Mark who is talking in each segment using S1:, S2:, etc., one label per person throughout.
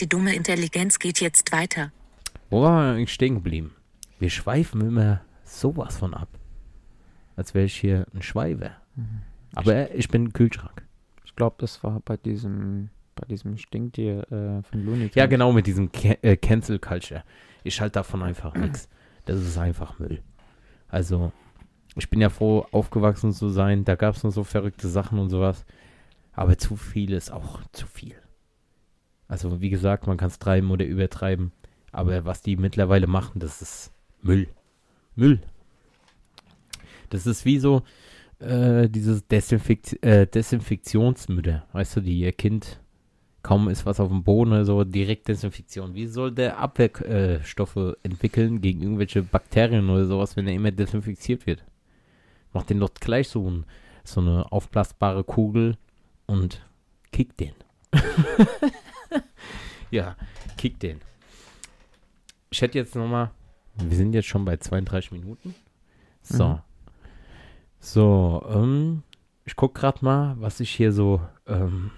S1: Die dumme Intelligenz geht jetzt weiter.
S2: Wo waren wir eigentlich stehen geblieben? Wir schweifen immer sowas von ab. Als wäre ich hier ein Schweiber. Aber ich bin ein Kühlschrank.
S3: Ich glaube, das war bei diesem, bei diesem Stinktier äh, von Looney
S2: Ja, genau, mit diesem Ca äh, Cancel Culture. Ich halte davon einfach nichts. Das ist einfach Müll. Also, ich bin ja froh, aufgewachsen zu sein. Da gab es noch so verrückte Sachen und sowas. Aber zu viel ist auch zu viel. Also, wie gesagt, man kann es treiben oder übertreiben. Aber was die mittlerweile machen, das ist Müll. Müll. Das ist wie so äh, dieses Desinfekt äh, Desinfektionsmittel. Weißt du, die ihr Kind kaum ist was auf dem Boden oder so, direkt Desinfektion. Wie soll der Abwehrstoffe äh, entwickeln gegen irgendwelche Bakterien oder sowas, wenn er immer desinfiziert wird? Macht den doch gleich so, ein, so eine aufblasbare Kugel und kick den. ja, kick den. Ich hätte jetzt nochmal, wir sind jetzt schon bei 32 Minuten. So.
S3: Mhm.
S2: So, ähm, ich guck gerade mal, was ich hier so ähm,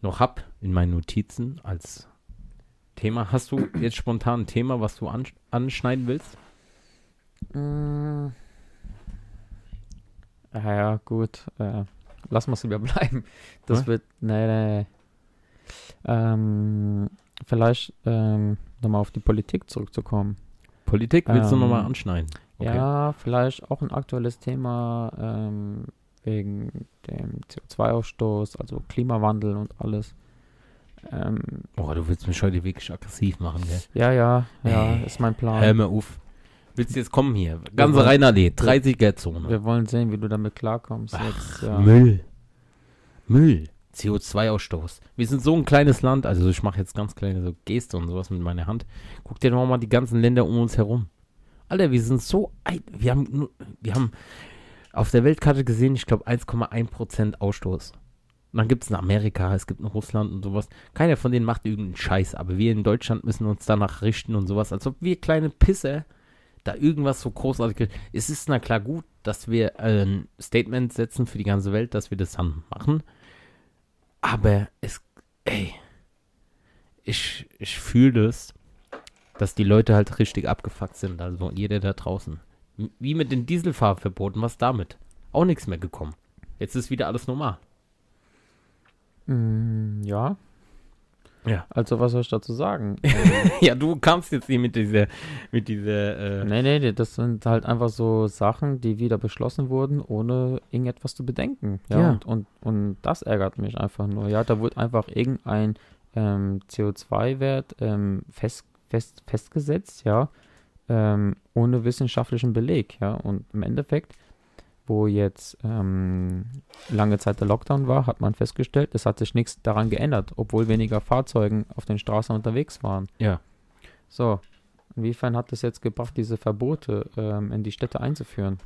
S2: noch hab in meinen Notizen als Thema. Hast du jetzt spontan ein Thema, was du ansch anschneiden willst?
S3: Mm. Ja, gut. Äh, lass mal es bleiben. Das
S2: Was?
S3: wird, nee, nee. Ähm, vielleicht ähm, nochmal auf die Politik zurückzukommen.
S2: Politik willst du
S3: Ähm,
S2: nochmal anschneiden? Okay.
S3: Ja, vielleicht auch ein aktuelles Thema ähm, wegen dem CO2-Ausstoß, also Klimawandel und alles. Ähm,
S2: Oh, du willst mich heute wirklich aggressiv machen, gell?
S3: ja, ja, ja,
S2: Ey,
S3: ist mein Plan.
S2: Hör mir auf. Willst du jetzt kommen hier? Ganze Rheinallee, 30er-Zone.
S3: Wir wollen sehen, wie du damit klarkommst. jetzt, ja.
S2: Müll. Müll. CO2-Ausstoß. Wir sind so ein kleines Land, also ich mache jetzt ganz kleine so Geste und sowas mit meiner Hand. Guck dir doch mal die ganzen Länder um uns herum. Alter, wir sind so ein, wir haben wir haben auf der Weltkarte gesehen, ich glaube 1,1% Ausstoß. Und dann gibt es in Amerika, es gibt in Russland und sowas. Keiner von denen macht irgendeinen Scheiß, aber wir in Deutschland müssen uns danach richten und sowas, als ob wir kleine Pisser da irgendwas so großartig. Es ist na klar gut, dass wir äh, ein Statement setzen für die ganze Welt, dass wir das dann machen. Aber es, ey, ich, ich fühle das, dass die Leute halt richtig abgefuckt sind. Also jeder da draußen. Wie mit den Dieselfahrverboten, was damit? Auch nichts mehr gekommen. Jetzt ist wieder alles normal.
S3: Mm, ja.
S2: Ja.
S3: Also, was soll ich dazu sagen? Ähm,
S2: ja, du kamst jetzt hier mit dieser, mit dieser, äh,
S3: nee, nee, nee, das sind halt einfach so Sachen, die wieder beschlossen wurden, ohne irgendetwas zu bedenken. Ja,
S2: Ja.
S3: Und, und, und das ärgert mich einfach nur. Ja, da wurde einfach irgendein ähm, CO2-Wert ähm, fest, fest, festgesetzt, ja, ähm, ohne wissenschaftlichen Beleg, ja. Und im Endeffekt, wo jetzt ähm, lange Zeit der Lockdown war, hat man festgestellt, es hat sich nichts daran geändert, obwohl weniger Fahrzeugen auf den Straßen unterwegs waren.
S2: ja.
S3: So, inwiefern hat es jetzt gebracht, diese Verbote ähm, in die Städte einzuführen?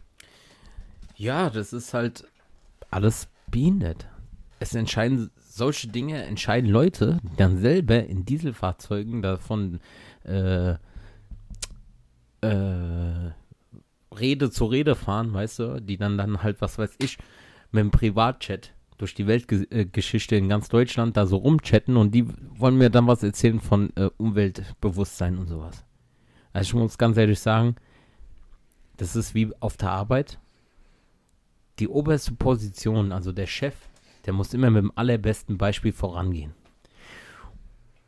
S2: Ja, das ist halt alles behindert. Es entscheiden solche Dinge, entscheiden Leute, die dann selber in Dieselfahrzeugen davon äh, äh, Rede zu Rede fahren, weißt du, die dann dann halt, was weiß ich, mit dem Privatchat durch die Weltgeschichte in ganz Deutschland da so rumchatten und die wollen mir dann was erzählen von äh, Umweltbewusstsein und sowas. Also ich muss ganz ehrlich sagen, das ist wie auf der Arbeit die oberste Position, also der Chef, der muss immer mit dem allerbesten Beispiel vorangehen.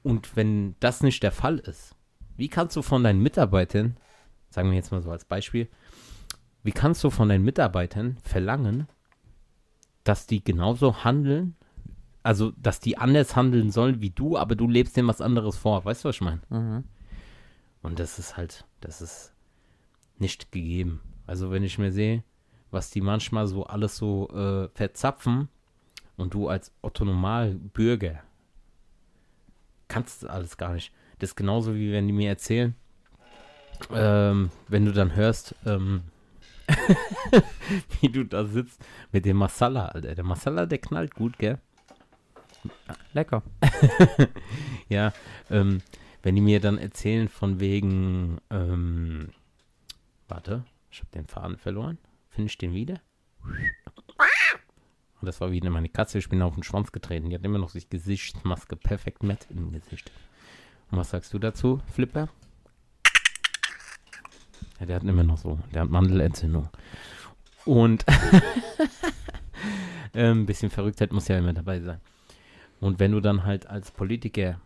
S2: Und wenn das nicht der Fall ist, wie kannst du von deinen Mitarbeitern, sagen wir jetzt mal so als Beispiel, wie kannst du von deinen Mitarbeitern verlangen, dass die genauso handeln, also dass die anders handeln sollen wie du, aber du lebst denen was anderes vor. Weißt du, was ich meine?
S3: Mhm.
S2: Und das ist halt, das ist nicht gegeben. Also wenn ich mir sehe, was die manchmal so alles so äh, verzapfen und du als Otto-Normal-Bürger kannst das alles gar nicht. Das ist genauso wie wenn die mir erzählen, ähm, wenn du dann hörst, ähm, wie du da sitzt mit dem Masala, Alter. Der Masala, der knallt gut, gell?
S3: Lecker.
S2: Ja, ähm, wenn die mir dann erzählen von wegen, ähm, warte, ich habe den Faden verloren. Finde ich den wieder? Und das war wieder meine Katze, ich bin auf den Schwanz getreten. Die hat immer noch sich Gesichtsmaske perfekt matt im Gesicht. Und was sagst du dazu, Flipper? Ja, der hat immer noch so, der hat Mandelentzündung. Und ein bisschen Verrücktheit muss ja immer dabei sein. Und wenn du dann halt als Politiker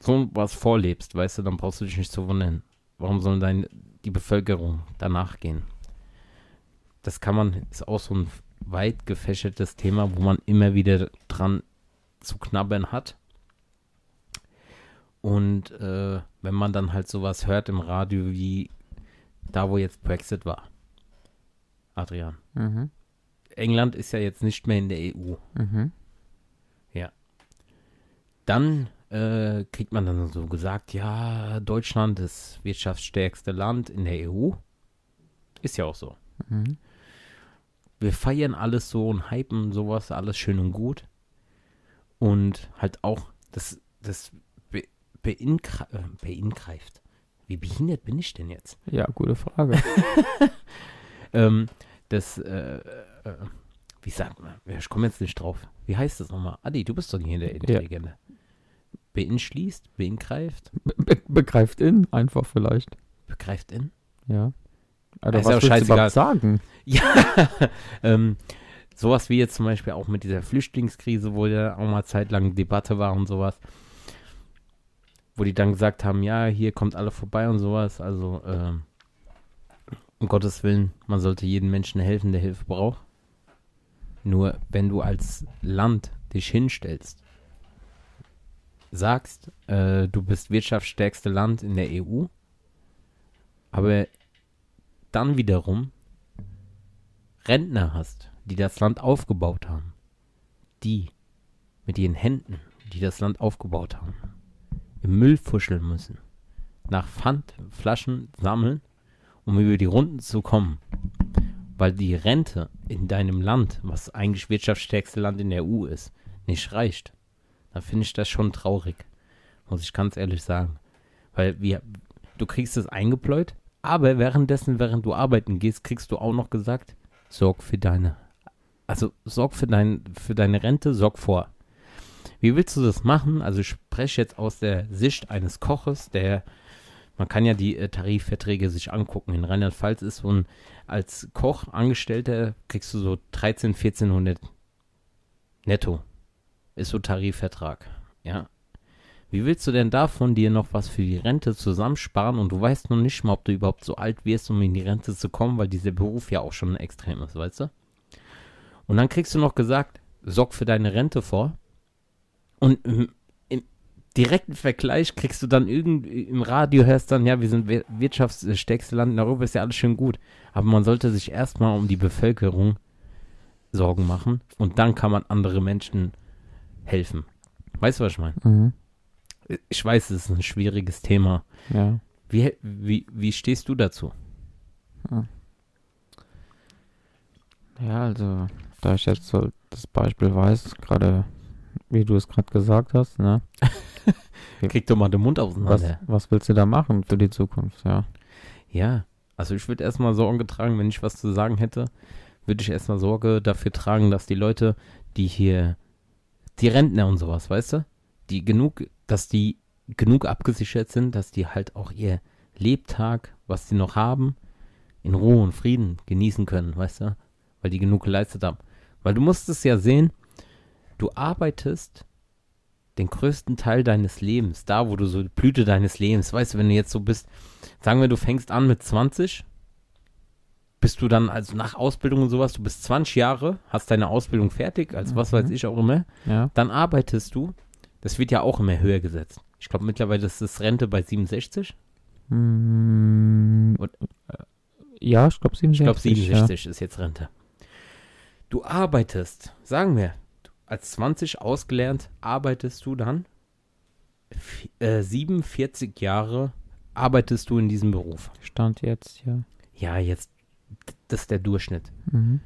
S2: so was vorlebst, weißt du, dann brauchst du dich nicht zu wundern. Warum soll dein, die Bevölkerung danach gehen? Das kann man, ist auch so ein weit gefächertes Thema, wo man immer wieder dran zu knabbern hat. Und äh, wenn man dann halt sowas hört im Radio wie da, wo jetzt Brexit war. Adrian.
S3: Mhm.
S2: England ist ja jetzt nicht mehr in der EU.
S3: Mhm.
S2: Dann äh, kriegt man dann so gesagt, ja, Deutschland ist wirtschaftsstärkste Land in der EU. Ist ja auch so.
S3: Mhm.
S2: Wir feiern alles so und hypen sowas, alles schön und gut. Und halt auch, das, das be, beinkre, äh. Wie behindert bin ich denn jetzt?
S3: Ja, gute Frage.
S2: Ähm, das, äh, äh, wie sagt man? Ich komme jetzt nicht drauf. Wie heißt das nochmal? Adi, du bist doch hier der Intelligente. Beinschließt, beingreift,
S3: Be be begreift in, einfach vielleicht.
S2: begreift in?
S3: Ja.
S2: Ja,
S3: Oder
S2: ist
S3: was
S2: ja auch
S3: willst du
S2: scheißegal.
S3: überhaupt sagen?
S2: Ja, ähm, sowas wie jetzt zum Beispiel auch mit dieser Flüchtlingskrise, wo ja auch mal zeitlang Debatte war und sowas, wo die dann gesagt haben, ja, hier kommt alle vorbei und sowas, also ähm, um Gottes Willen, man sollte jedem Menschen helfen, der Hilfe braucht. Nur wenn du als Land dich hinstellst, sagst, äh, du bist wirtschaftsstärkste Land in der EU, aber dann wiederum Rentner hast, die das Land aufgebaut haben, die mit ihren Händen, die das Land aufgebaut haben, im Müll fuscheln müssen, nach Pfandflaschen sammeln, um über die Runden zu kommen, weil die Rente in deinem Land, was eigentlich wirtschaftsstärkste Land in der EU ist, nicht reicht, dann finde ich das schon traurig, muss ich ganz ehrlich sagen. Weil wir, du kriegst es eingepläut, aber währenddessen, während du arbeiten gehst, kriegst du auch noch gesagt, sorg für deine, also sorg für, dein, für deine Rente, sorg vor. Wie willst du das machen? Also ich spreche jetzt aus der Sicht eines Koches, der, man kann ja die äh, Tarifverträge sich angucken. In Rheinland-Pfalz ist so ein, als Koch, Angestellter, kriegst du so 13, 1400 netto. Ist so Tarifvertrag, ja. Wie willst du denn davon dir noch was für die Rente zusammensparen und du weißt noch nicht mal, ob du überhaupt so alt wirst, um in die Rente zu kommen, weil dieser Beruf ja auch schon extrem ist, weißt du? Und dann kriegst du noch gesagt, sorg für deine Rente vor. Und im, im direkten Vergleich kriegst du dann irgendwie im Radio hörst dann, ja, wir sind wir- wirtschaftsstärkste Land in Europa, ist ja alles schön gut. Aber man sollte sich erstmal um die Bevölkerung Sorgen machen und dann kann man andere Menschen helfen. Weißt du, was ich meine?
S3: Mhm.
S2: Ich weiß, es ist ein schwieriges Thema.
S3: Ja.
S2: Wie, wie, wie stehst du dazu?
S3: Ja, also, da ich jetzt so das Beispiel weiß, gerade wie du es gerade gesagt hast, ne?
S2: Krieg doch mal den Mund
S3: Was,
S2: auseinander.
S3: was willst du da machen für die Zukunft, ja?
S2: Ja, also ich würde erstmal Sorge tragen, wenn ich was zu sagen hätte, würde ich erstmal Sorge dafür tragen, dass die Leute, die hier, die Rentner und sowas, weißt du, die genug, dass die genug abgesichert sind, dass die halt auch ihr Lebtag, was sie noch haben, in Ruhe und Frieden genießen können, weißt du, weil die genug geleistet haben. Weil du musst es ja sehen, du arbeitest den größten Teil deines Lebens, da wo du so die Blüte deines Lebens, weißt du, wenn du jetzt so bist, sagen wir, du fängst an mit 20, bist du dann also nach Ausbildung und sowas, du bist 20 Jahre, hast deine Ausbildung fertig, als was
S3: Mhm.
S2: weiß ich auch immer,
S3: Ja.
S2: dann arbeitest du, das wird ja auch immer höher gesetzt. Ich glaube mittlerweile ist das Rente bei 67,
S3: Mm,
S2: Und-
S3: äh, ja, ich glaube
S2: ich glaube
S3: 67.
S2: 67 ist jetzt Rente. Du arbeitest, sagen wir, als 20 ausgelernt arbeitest du dann äh, 47 Jahre arbeitest du in diesem Beruf.
S3: Stand jetzt, ja.
S2: Ja, jetzt, das ist der Durchschnitt.
S3: Mhm.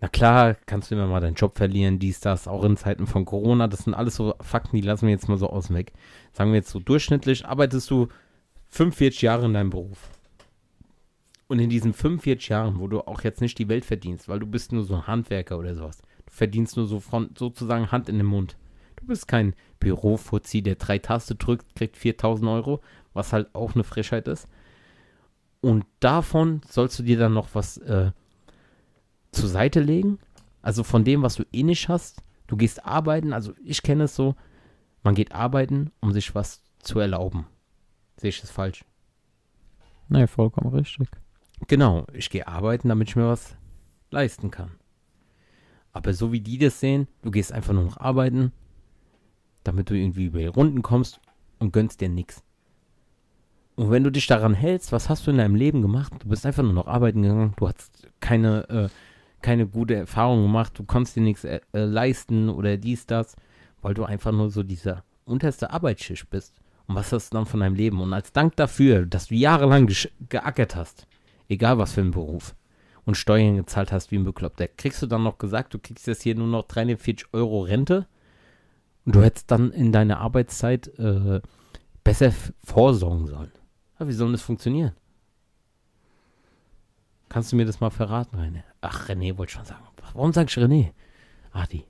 S2: Na klar, kannst du immer mal deinen Job verlieren, dies, das, auch in Zeiten von Corona. Das sind alles so Fakten, die lassen wir jetzt mal so außen weg. Sagen wir jetzt so durchschnittlich, arbeitest du 45 Jahre in deinem Beruf. Und in diesen 45 Jahren, wo du auch jetzt nicht die Welt verdienst, weil du bist nur so ein Handwerker oder sowas, verdienst nur so von sozusagen Hand in den Mund. Du bist kein Bürofuzzi, der drei Taste drückt, kriegt 4000 Euro, was halt auch eine Frechheit ist. Und davon sollst du dir dann noch was äh, zur Seite legen. Also von dem, was du eh nicht hast. Du gehst arbeiten, also ich kenne es so, man geht arbeiten, um sich was zu erlauben. Sehe ich das falsch?
S3: Nee, vollkommen richtig.
S2: Genau, ich gehe arbeiten, damit ich mir was leisten kann. Aber so wie die das sehen, du gehst einfach nur noch arbeiten, damit du irgendwie über die Runden kommst und gönnst dir nichts. Und wenn du dich daran hältst, was hast du in deinem Leben gemacht? Du bist einfach nur noch arbeiten gegangen, du hast keine, äh, keine gute Erfahrung gemacht, du konntest dir nichts äh, äh, leisten oder dies, das, weil du einfach nur so dieser unterste Arbeitsschicht bist. Und was hast du dann von deinem Leben? Und als Dank dafür, dass du jahrelang geackert hast, egal was für ein Beruf, und Steuern gezahlt hast wie ein Bekloppter, kriegst du dann noch gesagt, du kriegst jetzt hier nur noch 340 Euro Rente und du hättest dann in deiner Arbeitszeit äh, besser vorsorgen sollen. Ja, wie soll das funktionieren? Kannst du mir das mal verraten, René? Ach, René wollte schon sagen. Warum sagst du René? Adi.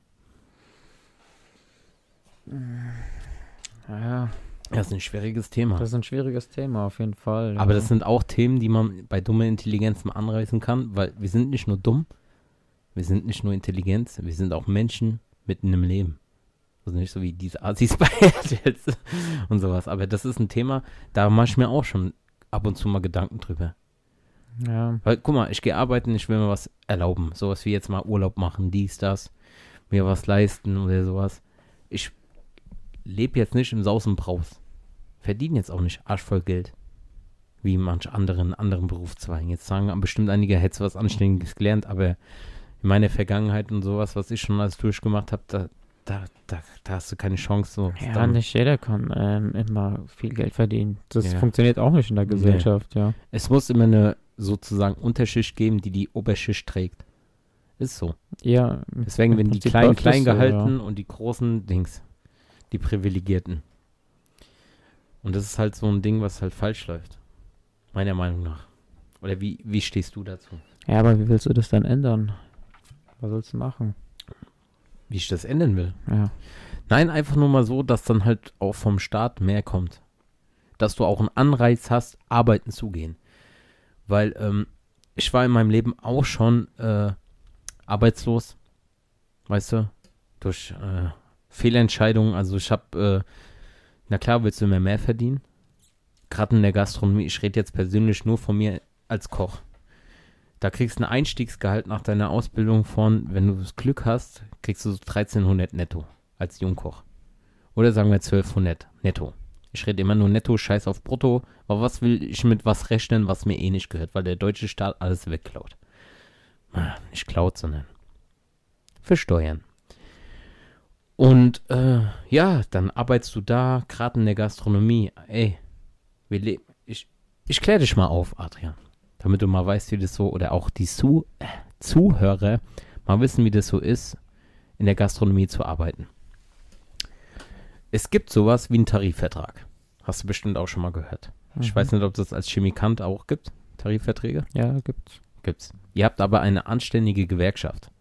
S3: Ja,
S2: Das ist ein schwieriges Thema.
S3: das ist ein schwieriges Thema auf jeden Fall.
S2: Aber
S3: ja.
S2: das sind auch Themen, die man bei dummer Intelligenz mal anreißen kann, weil wir sind nicht nur dumm, wir sind nicht nur Intelligenz, wir sind auch Menschen mitten im Leben. Also nicht so wie diese Asis bei RTLs und sowas. Aber das ist ein Thema, da mache ich mir auch schon ab und zu mal Gedanken drüber.
S3: Ja,
S2: Weil, guck mal, ich gehe arbeiten, ich will mir was erlauben. Sowas wie jetzt mal Urlaub machen, dies, das, mir was leisten oder sowas. Ich lebe jetzt nicht im Saus und Braus. Verdiene jetzt auch nicht arschvoll Geld. Wie manch anderen anderen Berufszweigen. Jetzt sagen bestimmt einige, hättest was Anständiges gelernt, aber in meiner Vergangenheit und sowas, was ich schon alles durchgemacht habe, da, da, da, da hast du keine Chance. So.
S3: ja
S2: Dann-
S3: nicht jeder kann ähm, immer viel Geld verdienen. Das
S2: Ja.
S3: funktioniert auch nicht in der
S2: Nee.
S3: Gesellschaft, ja.
S2: Es muss immer eine sozusagen Unterschicht geben, die die Oberschicht trägt. Ist so.
S3: Ja,
S2: Deswegen werden die Kleinen klein gehalten und die Großen Dings. Die Privilegierten. Und das ist halt so ein Ding, was halt falsch läuft. Meiner Meinung nach. Oder wie, wie stehst du dazu?
S3: Ja. aber wie willst du das dann ändern? Was sollst du machen?
S2: Wie ich das ändern will?
S3: Ja.
S2: Nein, einfach nur mal so, dass dann halt auch vom Staat mehr kommt. Dass du auch einen Anreiz hast, arbeiten zu gehen. Weil ähm, ich war in meinem Leben auch schon äh, arbeitslos. Weißt du? Durch äh, Fehlentscheidungen. Also ich habe, äh, na klar, willst du mehr mehr verdienen? Gerade in der Gastronomie. Ich rede jetzt persönlich nur von mir als Koch. Da kriegst du ein Einstiegsgehalt nach deiner Ausbildung von, wenn du das Glück hast, kriegst du so 1300 netto als Jungkoch. Oder sagen wir 1200 netto. Ich rede immer nur netto, scheiß auf brutto. Aber was will ich mit was rechnen, was mir eh nicht gehört, weil der deutsche Staat alles wegklaut. Ah, Nicht klaut, sondern versteuern. Und äh, ja, dann arbeitest du da, gerade in der Gastronomie. Ey, wir leben. Ich, ich kläre dich mal auf, Adrian. Damit du mal weißt, wie das so, oder auch die Zu äh, Zuhörer mal wissen, wie das so ist, in der Gastronomie zu arbeiten. Es gibt sowas wie einen Tarifvertrag. Hast du bestimmt auch schon mal gehört. Ich
S3: Mhm.
S2: weiß nicht, ob das als Chemikant auch gibt, Tarifverträge.
S3: Ja, gibt's.
S2: Gibt's. Ihr habt aber eine anständige Gewerkschaft.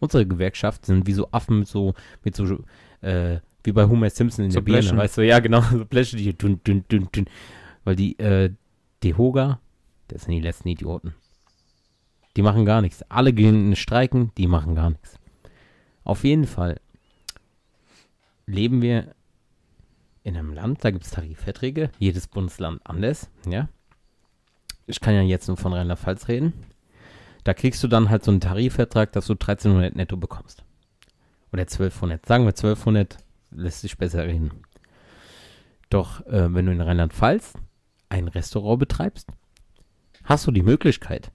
S2: Unsere Gewerkschaft sind wie so Affen mit so, mit so, äh, wie bei Homer Simpson in
S3: So
S2: der Birne,
S3: Blechen.
S2: weißt du, ja genau, so Bleche, die dünn, dünn, dünn, dünn. Weil die, äh, die Hoga, das sind die letzten Idioten. Die machen gar nichts. Alle gehen streiken, die machen gar nichts. Auf jeden Fall leben wir in einem Land, da gibt es Tarifverträge, jedes Bundesland anders, ja. Ich kann ja jetzt nur von Rheinland-Pfalz reden. Da kriegst du dann halt so einen Tarifvertrag, dass du 1300 netto bekommst. Oder 1200. Sagen wir 1200, lässt sich besser reden. Doch äh, wenn du in Rheinland-Pfalz ein Restaurant betreibst, hast du die Möglichkeit.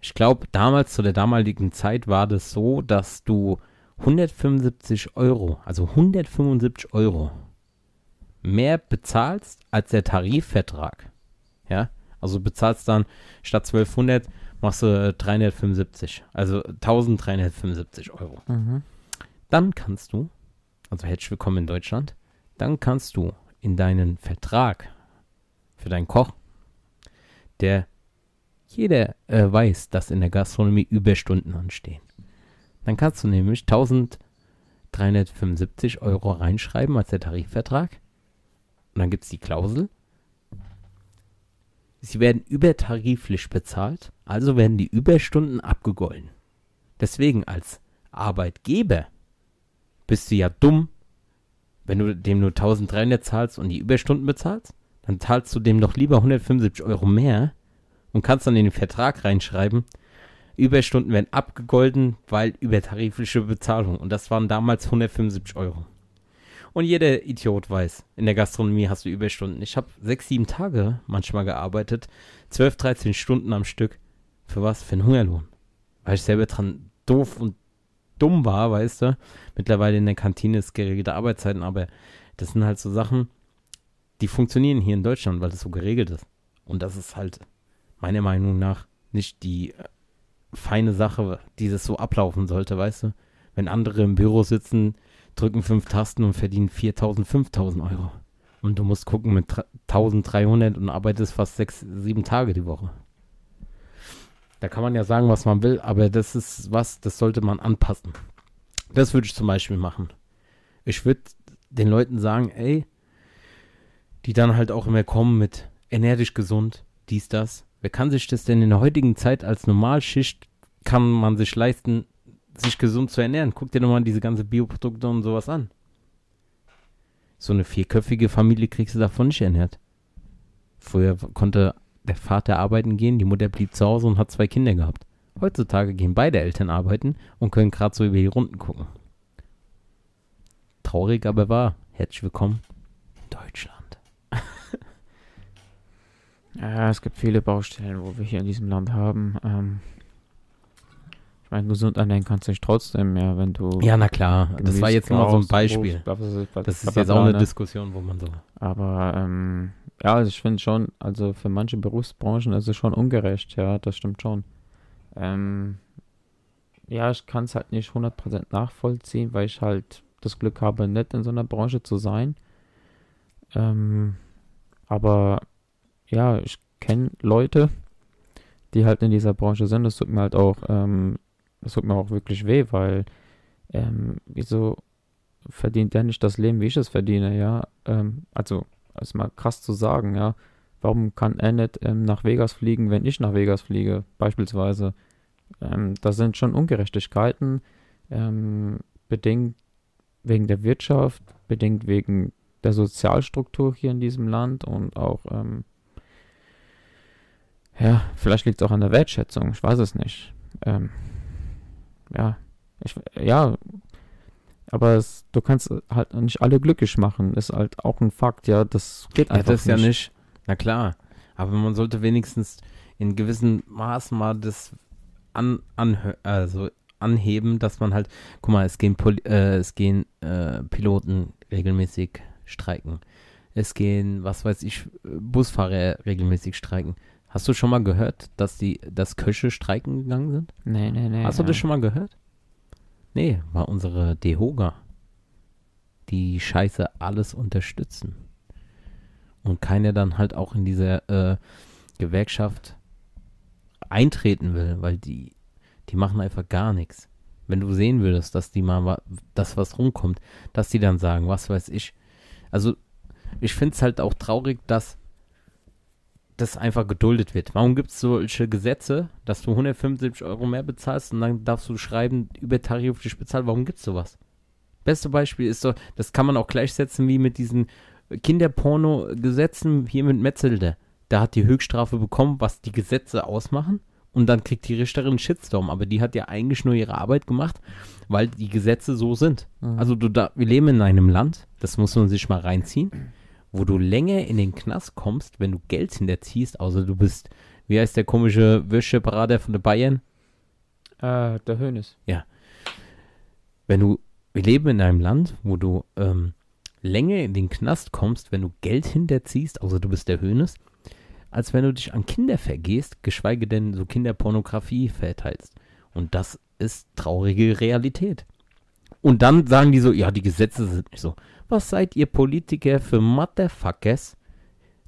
S2: Ich glaube, damals zu der damaligen Zeit war das so, dass du 175 Euro, also 175 Euro mehr bezahlst als der Tarifvertrag. Ja, also bezahlst dann statt 1200 machst du äh, 375, also 1375 Euro.
S3: Mhm.
S2: Dann kannst du, also herzlich willkommen in Deutschland, dann kannst du in deinen Vertrag für deinen Koch, der jeder äh, weiß, dass in der Gastronomie Überstunden anstehen. Dann kannst du nämlich 1375 Euro reinschreiben als der Tarifvertrag. Und dann gibt es die Klausel. Sie werden übertariflich bezahlt, also werden die Überstunden abgegolten. Deswegen als Arbeitgeber bist du ja dumm, wenn du dem nur 1300 zahlst und die Überstunden bezahlst. Dann zahlst du dem doch lieber 175 Euro mehr und kannst dann in den Vertrag reinschreiben, Überstunden werden abgegolten, weil übertarifliche Bezahlung. Und das waren damals 175 Euro. Und jeder Idiot weiß, in der Gastronomie hast du Überstunden. Ich habe sechs, sieben Tage manchmal gearbeitet, 12, 13 Stunden am Stück. Für was? Für einen Hungerlohn. Weil ich selber dran doof und dumm war, weißt du. Mittlerweile in der Kantine ist geregelte Arbeitszeiten, aber das sind halt so Sachen, die funktionieren hier in Deutschland, weil das so geregelt ist. Und das ist halt meiner Meinung nach nicht die äh, feine Sache, die das so ablaufen sollte, weißt du? Wenn andere im Büro sitzen, drücken fünf Tasten und verdienen 4000, 5000 Euro. Und du musst gucken mit 1300 und arbeitest fast sechs, sieben Tage die Woche. Da kann man ja sagen, was man will, aber das ist was, das sollte man anpassen. Das würde ich zum Beispiel machen. Ich würde den Leuten sagen, ey, die dann halt auch immer kommen mit ernähr dich gesund, dies, das. Wer kann sich das denn in der heutigen Zeit als Normalschicht, kann man sich leisten, sich gesund zu ernähren? Guck dir doch mal diese ganze Bioprodukte und sowas an. So eine vierköpfige Familie kriegst du davon nicht ernährt. Früher konnte der Vater arbeiten gehen, die Mutter blieb zu Hause und hat zwei Kinder gehabt. Heutzutage gehen beide Eltern arbeiten und können gerade so über die Runden gucken. Traurig aber wahr. Herzlich willkommen in Deutschland.
S3: Ja, es gibt viele Baustellen, wo wir hier in diesem Land haben. Ähm, meine, gesund ernähren kannst du dich trotzdem, ja, wenn du.
S2: Ja, na klar. Das war jetzt nur so ein Beispiel.
S3: Bla,
S2: Das
S3: bla,
S2: ist jetzt auch eine
S3: ne?
S2: Diskussion, wo man so.
S3: Aber ähm, ja, also ich finde schon, also für manche Berufsbranchen ist es schon ungerecht, ja, das stimmt schon. Ähm, ja, ich kann es halt nicht 100% nachvollziehen, weil ich halt das Glück habe, nicht in so einer Branche zu sein. Ähm, aber ja, ich kenne Leute, die halt in dieser Branche sind. Das tut mir halt auch, ähm, das tut mir auch wirklich weh, weil ähm, wieso verdient der nicht das Leben, wie ich es verdiene, ja? Ähm, also, ist mal krass zu sagen, ja. Warum kann er nicht ähm, nach Vegas fliegen, wenn ich nach Vegas fliege, beispielsweise? Ähm, das sind schon Ungerechtigkeiten, ähm, bedingt wegen der Wirtschaft, bedingt wegen der Sozialstruktur hier in diesem Land und auch, ähm, ja, vielleicht liegt es auch an der Wertschätzung, ich weiß es nicht. Ähm, ja, ich, ja, aber es, du kannst halt nicht alle glücklich machen, ist halt auch ein Fakt, ja, das geht
S2: Ja,
S3: einfach
S2: das ist ja nicht. Na klar. Aber man sollte wenigstens in gewissem Maß mal das an, anhö- also anheben, dass man halt, guck mal, es gehen, Poli äh, es gehen äh, Piloten regelmäßig streiken. Es gehen, was weiß ich, Busfahrer regelmäßig streiken. Hast du schon mal gehört, dass die, dass Köche streiken gegangen sind?
S3: Nee, nee, nee.
S2: Hast du
S3: ja.
S2: das schon mal gehört? Nee, war unsere Dehoga. Die Scheiße alles unterstützen. Und keiner dann halt auch in diese äh, Gewerkschaft eintreten will, weil die, die machen einfach gar nichts. Wenn du sehen würdest, dass die mal das, was rumkommt, dass die dann sagen, was weiß ich. Also, ich finde es halt auch traurig, dass das einfach geduldet wird. Warum gibt es solche Gesetze, dass du 175 Euro mehr bezahlst und dann darfst du schreiben, übertariflich bezahlt? Warum gibt es sowas? Beste Beispiel ist so, das kann man auch gleichsetzen wie mit diesen Kinderporno-Gesetzen hier mit Metzelder. Da hat die Höchststrafe bekommen, was die Gesetze ausmachen. Und dann kriegt die Richterin einen Shitstorm. Aber die hat ja eigentlich nur ihre Arbeit gemacht, weil die Gesetze so sind.
S3: Mhm.
S2: Also du da, wir leben in einem Land, das muss man sich mal reinziehen, wo du länger in den Knast kommst, wenn du Geld hinterziehst, außer du bist, wie heißt der komische Würstcheberater von der Bayern?
S3: Äh, der Hönes.
S2: Wenn du, wir leben in einem Land, wo du ähm, länger in den Knast kommst, wenn du Geld hinterziehst, außer du bist der Hönes, als wenn du dich an Kinder vergehst, geschweige denn so Kinderpornografie verteilst. Und das ist traurige Realität. Und dann sagen die so, ja, die Gesetze sind nicht so. Was seid ihr Politiker für Motherfuckers?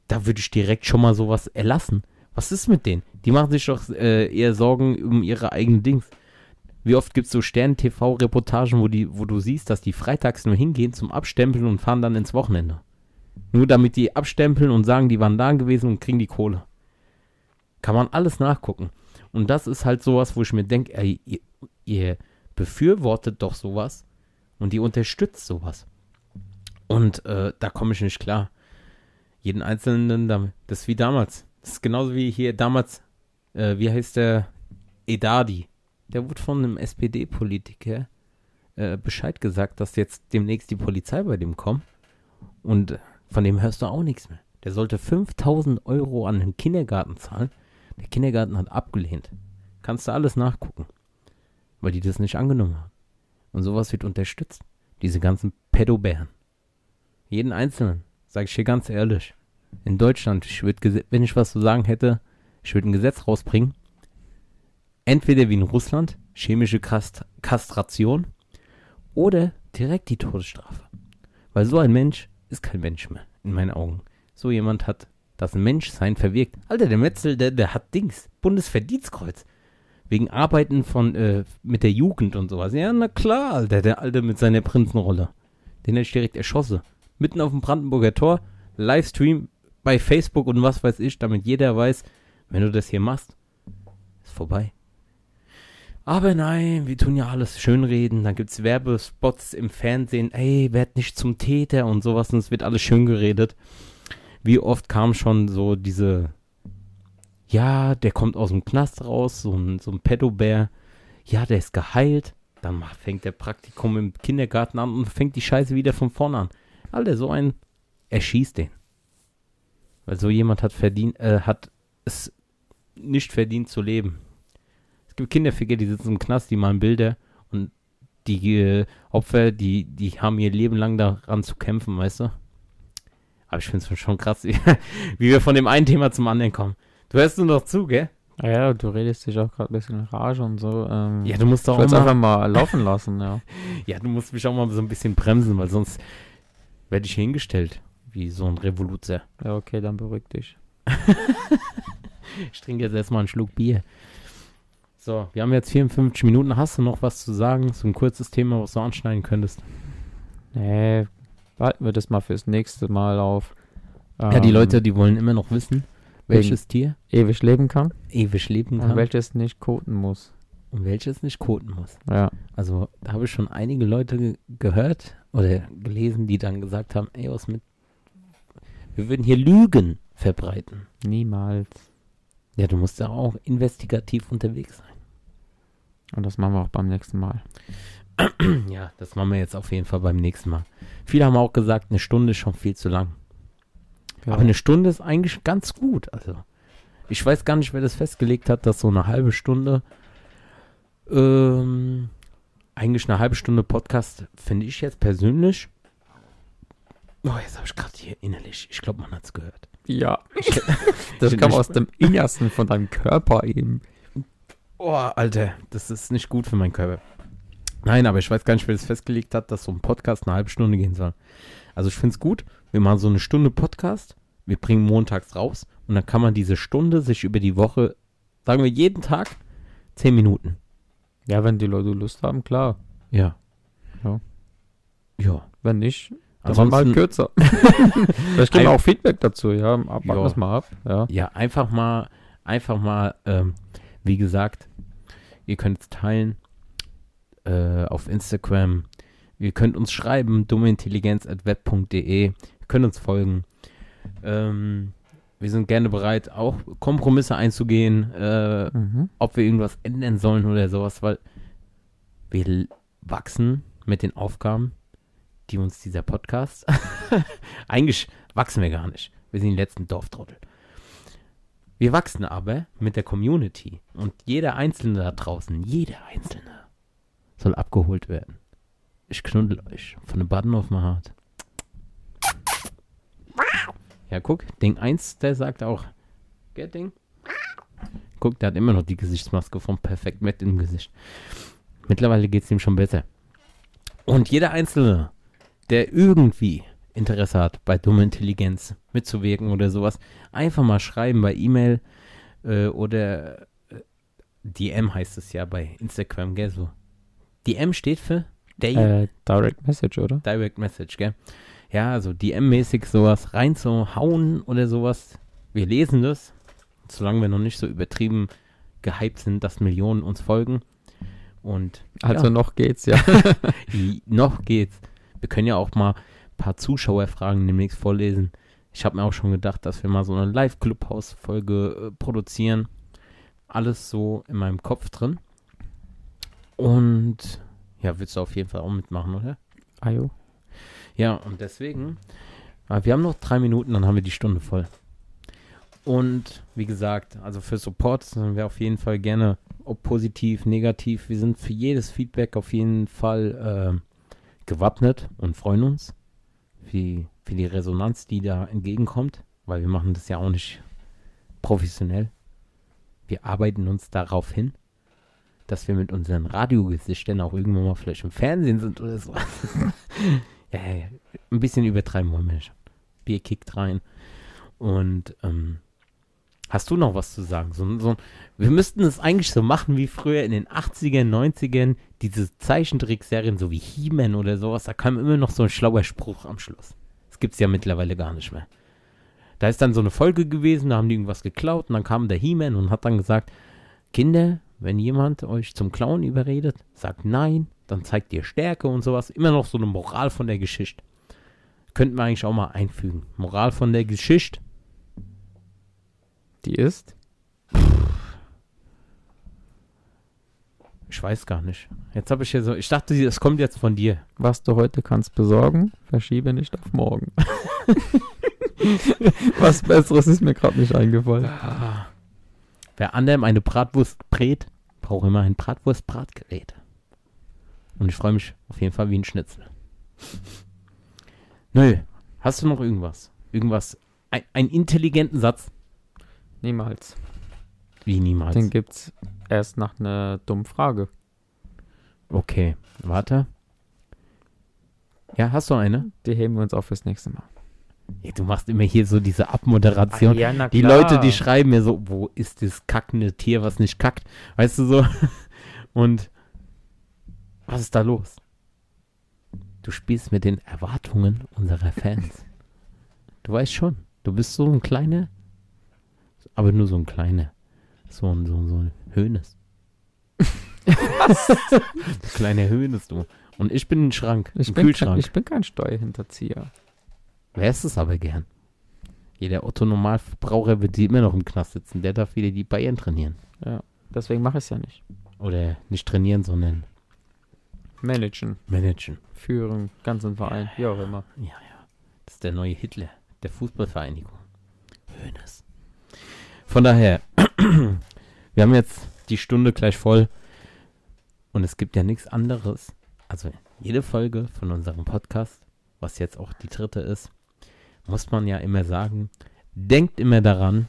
S2: Da würde ich direkt schon mal sowas erlassen. Was ist mit denen? Die machen sich doch äh, eher Sorgen um ihre eigenen Dings. Wie oft gibt es so Stern-TV-Reportagen, wo, wo du siehst, dass die freitags nur hingehen zum Abstempeln und fahren dann ins Wochenende. Nur damit die abstempeln und sagen, die waren da gewesen und kriegen die Kohle. Kann man alles nachgucken. Und das ist halt sowas, wo ich mir denke, ihr, ihr befürwortet doch sowas und ihr unterstützt sowas. Und äh, da komme ich nicht klar. Jeden Einzelnen, das ist wie damals. Das ist genauso wie hier damals, äh, wie heißt der Edadi? Der wurde von einem SPD-Politiker äh, Bescheid gesagt, dass jetzt demnächst die Polizei bei dem kommt. Und von dem hörst du auch nichts mehr. Der sollte 5000 Euro an den Kindergarten zahlen. Der Kindergarten hat abgelehnt. Kannst du alles nachgucken. Weil die das nicht angenommen haben. Und sowas wird unterstützt. Diese ganzen Pädobären. Jeden Einzelnen. Sag ich dir ganz ehrlich. In Deutschland, ich würd, wenn ich was zu sagen hätte, ich würde ein Gesetz rausbringen. Entweder wie in Russland, chemische Kast Kastration, oder direkt die Todesstrafe. Weil so ein Mensch ist kein Mensch mehr, in meinen Augen. So jemand hat das Menschsein verwirkt. Alter, der Metzel, der, der hat Dings, Bundesverdienstkreuz. Wegen Arbeiten von, äh, mit der Jugend und sowas. Ja, na klar, Alter, der Alte mit seiner Prinzenrolle. Den hätte ich direkt erschossen. Mitten auf dem Brandenburger Tor, Livestream bei Facebook und was weiß ich, damit jeder weiß, wenn du das hier machst, ist vorbei. Aber nein, wir tun ja alles schönreden. Dann gibt es Werbespots im Fernsehen. Ey, werd nicht zum Täter und sowas. Und es wird alles schön geredet. Wie oft kam schon so diese, ja, der kommt aus dem Knast raus, so ein, so ein Pedobär. Ja, der ist geheilt. Dann fängt der Praktikum im Kindergarten an und fängt die Scheiße wieder von vorne an. Alter, so ein, erschießt den. Weil so jemand hat verdient, äh, hat es nicht verdient zu leben. Es gibt Kinderficker, die sitzen im Knast, die malen Bilder und die äh, Opfer, die, die haben ihr Leben lang daran zu kämpfen, weißt du? Aber ich finde es schon krass, wie, wie wir von dem einen Thema zum anderen kommen. Du hörst nur noch zu, gell?
S3: Ja, ja, du redest dich auch gerade ein bisschen in Rage und so. Ähm,
S2: Ja, du musst auch
S3: mal
S2: mal,
S3: einfach mal laufen lassen, ja.
S2: ja, du musst mich auch mal so ein bisschen bremsen, weil sonst werde ich hier hingestellt wie so ein Revoluzer.
S3: Ja, okay, dann beruhig dich.
S2: Ich trinke jetzt erstmal einen Schluck Bier. So, wir haben jetzt 54 Minuten. Hast du noch was zu sagen? So ein kurzes Thema, was du anschneiden könntest?
S3: Nee, warten wir das mal fürs nächste Mal auf.
S2: ja, die
S3: ähm,
S2: Leute, die wollen immer noch wissen, welches Tier
S3: ewig leben kann
S2: ewig leben
S3: und
S2: kann
S3: welches nicht koten muss.
S2: und welches nicht koten muss.
S3: Ja.
S2: Also, da habe ich schon einige Leute ge gehört oder gelesen, die dann gesagt haben, ey, was mit... Wir würden hier Lügen verbreiten.
S3: Niemals.
S2: Ja, du musst ja auch investigativ unterwegs sein.
S3: Und das machen wir auch beim nächsten Mal.
S2: Ja, das machen wir jetzt auf jeden Fall beim nächsten Mal. Viele haben auch gesagt, eine Stunde ist schon viel zu lang.
S3: Ja.
S2: Aber eine Stunde ist eigentlich ganz gut. Also, ich weiß gar nicht, wer das festgelegt hat, dass so eine halbe Stunde, ähm, eigentlich eine halbe Stunde Podcast, finde ich jetzt persönlich. Oh, jetzt habe ich gerade hier innerlich, ich glaube, man hat es gehört.
S3: ja.
S2: Ich-
S3: Das kam aus dem Innersten von deinem Körper eben.
S2: Oh, Alter, das ist nicht gut für meinen Körper. Nein, aber ich weiß gar nicht, wer das festgelegt hat, dass so ein Podcast eine halbe Stunde gehen soll. Also ich finde es gut, wir machen so eine Stunde Podcast, wir bringen montags raus und dann kann man diese Stunde sich über die Woche, sagen wir jeden Tag, zehn Minuten.
S3: Ja, wenn die Leute Lust haben, klar.
S2: Ja.
S3: Ja.
S2: Ja.
S3: Wenn nicht, dann machen
S2: Ansonsten,
S3: kürzer. Vielleicht geben wir auch Feedback dazu, ja. Warten
S2: Ja.
S3: wir es mal ab. Ja.
S2: ja, einfach mal, einfach mal, ähm, wie gesagt, ihr könnt es teilen äh, auf Instagram. Ihr könnt uns schreiben, dummeintelligenz.web.de. Ihr könnt uns folgen. Ähm, wir sind gerne bereit, auch Kompromisse einzugehen, äh,
S3: Mhm.
S2: ob wir irgendwas ändern sollen oder sowas, weil wir wachsen mit den Aufgaben, die uns dieser Podcast. Eigentlich wachsen wir gar nicht. Wir sind die letzten Dorftrottel. Wir wachsen aber mit der Community. Und jeder Einzelne da draußen, jeder Einzelne, soll abgeholt werden. Ich knuddel euch von der Button auf my heart. Ja, guck, Ding 1, der sagt auch, gell, Ding? Guck, der hat immer noch die Gesichtsmaske vom Perfekt Matt im Gesicht. Mittlerweile geht es ihm schon besser. Und jeder Einzelne, der irgendwie Interesse hat, bei dumme Intelligenz mitzuwirken oder sowas, einfach mal schreiben bei E-Mail äh, oder äh, DM heißt es ja bei Instagram, gell? So. DM steht für Day
S3: Äh, Direct Message, oder?
S2: Direct Message, gell? Ja, also DM-mäßig sowas reinzuhauen oder sowas. Wir lesen das, solange wir noch nicht so übertrieben gehypt sind, dass Millionen uns folgen. Und
S3: Also
S2: ja,
S3: noch geht's, ja.
S2: noch geht's. Wir können ja auch mal ein paar Zuschauerfragen demnächst vorlesen. Ich habe mir auch schon gedacht, dass wir mal so eine Live-Clubhouse-Folge äh, produzieren. Alles so in meinem Kopf drin. Und ja, willst du auf jeden Fall auch mitmachen, oder?
S3: Ajo.
S2: Ja, und deswegen, äh, wir haben noch drei Minuten, dann haben wir die Stunde voll. Und wie gesagt, also für Support sind wir auf jeden Fall gerne, ob positiv, negativ, wir sind für jedes Feedback auf jeden Fall äh, gewappnet und freuen uns für die, für die Resonanz, die da entgegenkommt, weil wir machen das ja auch nicht professionell. Wir arbeiten uns darauf hin, dass wir mit unseren Radiogesichtern auch irgendwann mal vielleicht im Fernsehen sind oder so. ja, ein bisschen übertreiben wollen wir schon. Bier kickt rein. Und ähm, hast du noch was zu sagen? So, so, wir müssten es eigentlich so machen wie früher in den 80ern, 90ern, diese Zeichentrickserien, so wie He-Man oder sowas. Da kam immer noch so ein schlauer Spruch am Schluss. Das gibt es ja mittlerweile gar nicht mehr. Da ist dann so eine Folge gewesen, da haben die irgendwas geklaut und dann kam der He-Man und hat dann gesagt, Kinder, wenn jemand euch zum Klauen überredet, sagt nein, dann zeigt ihr Stärke und sowas. Immer noch so eine Moral von der Geschichte. Könnten wir eigentlich auch mal einfügen. Moral von der Geschichte.
S3: Die ist?
S2: Ich weiß gar nicht. Jetzt habe ich ja so, ich dachte, es kommt jetzt von dir.
S3: Was du heute kannst besorgen, verschiebe nicht auf morgen. Was Besseres ist mir gerade nicht eingefallen.
S2: Ah. Wer anderem eine Bratwurst brät, braucht immer ein Bratwurst-Bratgerät. Und ich freue mich auf jeden Fall wie ein Schnitzel. Nö, hast du noch irgendwas? Irgendwas, ein, einen intelligenten Satz?
S3: Niemals.
S2: Wie niemals.
S3: Den gibt's erst nach einer dummen Frage.
S2: Okay, warte. Ja, hast du eine?
S3: Die heben wir uns auf fürs nächste Mal.
S2: Ja, du machst immer hier so diese Abmoderation.
S3: ja,
S2: Die Leute, die schreiben mir so, wo ist das kackende Tier, was nicht kackt? Weißt du so? Und was ist da los? Du spielst mit den Erwartungen unserer Fans. Du weißt schon, du bist so ein kleiner, aber nur so ein kleiner. So ein, so, so ein Hönes. was? Kleiner Hönes, du. Und ich bin ein Schrank,
S3: Ich
S2: ein
S3: bin, kein,
S2: Kühlschrank.
S3: ich bin kein Steuerhinterzieher.
S2: Wärst es aber gern. Jeder Otto-Normalverbraucher wird immer noch im Knast sitzen. Der darf wieder die Bayern trainieren.
S3: Deswegen mache ich es ja nicht.
S2: Oder nicht trainieren, sondern
S3: Managen,
S2: managen.
S3: führen, ganzen Verein, wie auch immer.
S2: Ja, ja. Das ist der neue Hitler der Fußballvereinigung. Hönes. Von daher, wir haben jetzt die Stunde gleich voll. Und es gibt ja nichts anderes. Also jede Folge von unserem Podcast, was jetzt auch die dritte ist, muss man ja immer sagen, denkt immer daran,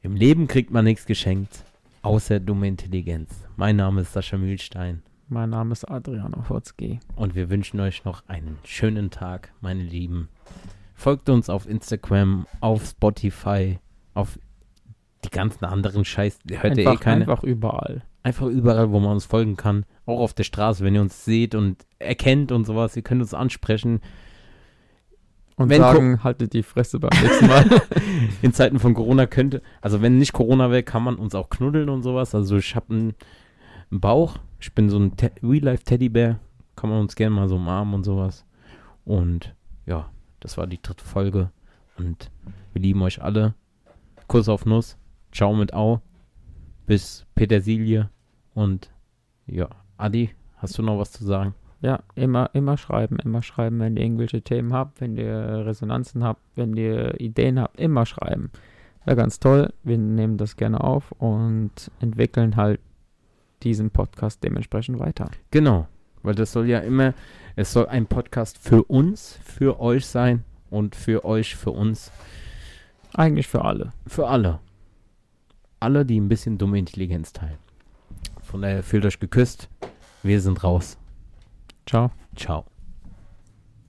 S2: im Leben kriegt man nichts geschenkt, außer dumme Intelligenz. Mein Name ist Sascha Mühlstein.
S3: Mein Name ist Adriano Hotzki.
S2: Und wir wünschen euch noch einen schönen Tag, meine Lieben. Folgt uns auf Instagram, auf Spotify, auf die ganzen anderen Scheiß. Hört ihr eh
S3: Einfach,
S2: keine.
S3: einfach überall.
S2: Einfach überall, wo man uns folgen kann. Auch auf der Straße, wenn ihr uns seht und erkennt und sowas. Ihr könnt uns ansprechen.
S3: Und
S2: Wenn
S3: sagen, haltet die Fresse beim nächsten Mal.
S2: In Zeiten von Corona könnte, also wenn nicht Corona wäre, kann man uns auch knuddeln und sowas. Also ich habe einen, einen Bauch. Ich bin so ein Te Real-Life-Teddybär. Kann man uns gerne mal so umarmen und sowas. Und ja, das war die dritte Folge. Und wir lieben euch alle. Kuss auf Nuss. Ciao mit Au. Bis Petersilie. Und ja, Adi, hast du noch was zu sagen?
S3: Ja, immer, immer schreiben, immer schreiben, wenn ihr irgendwelche Themen habt, wenn ihr Resonanzen habt, wenn ihr Ideen habt, immer schreiben. Wäre ganz toll. Wir nehmen das gerne auf und entwickeln halt diesen Podcast dementsprechend weiter.
S2: Genau, weil das soll ja immer, es soll ein Podcast für uns, für euch sein und für euch, für uns,
S3: Eigentlich für alle.
S2: für alle. Alle, die ein bisschen dumme Intelligenz teilen. Von daher fühlt euch geküsst. Wir sind raus.
S3: Ciao.
S2: Ciao.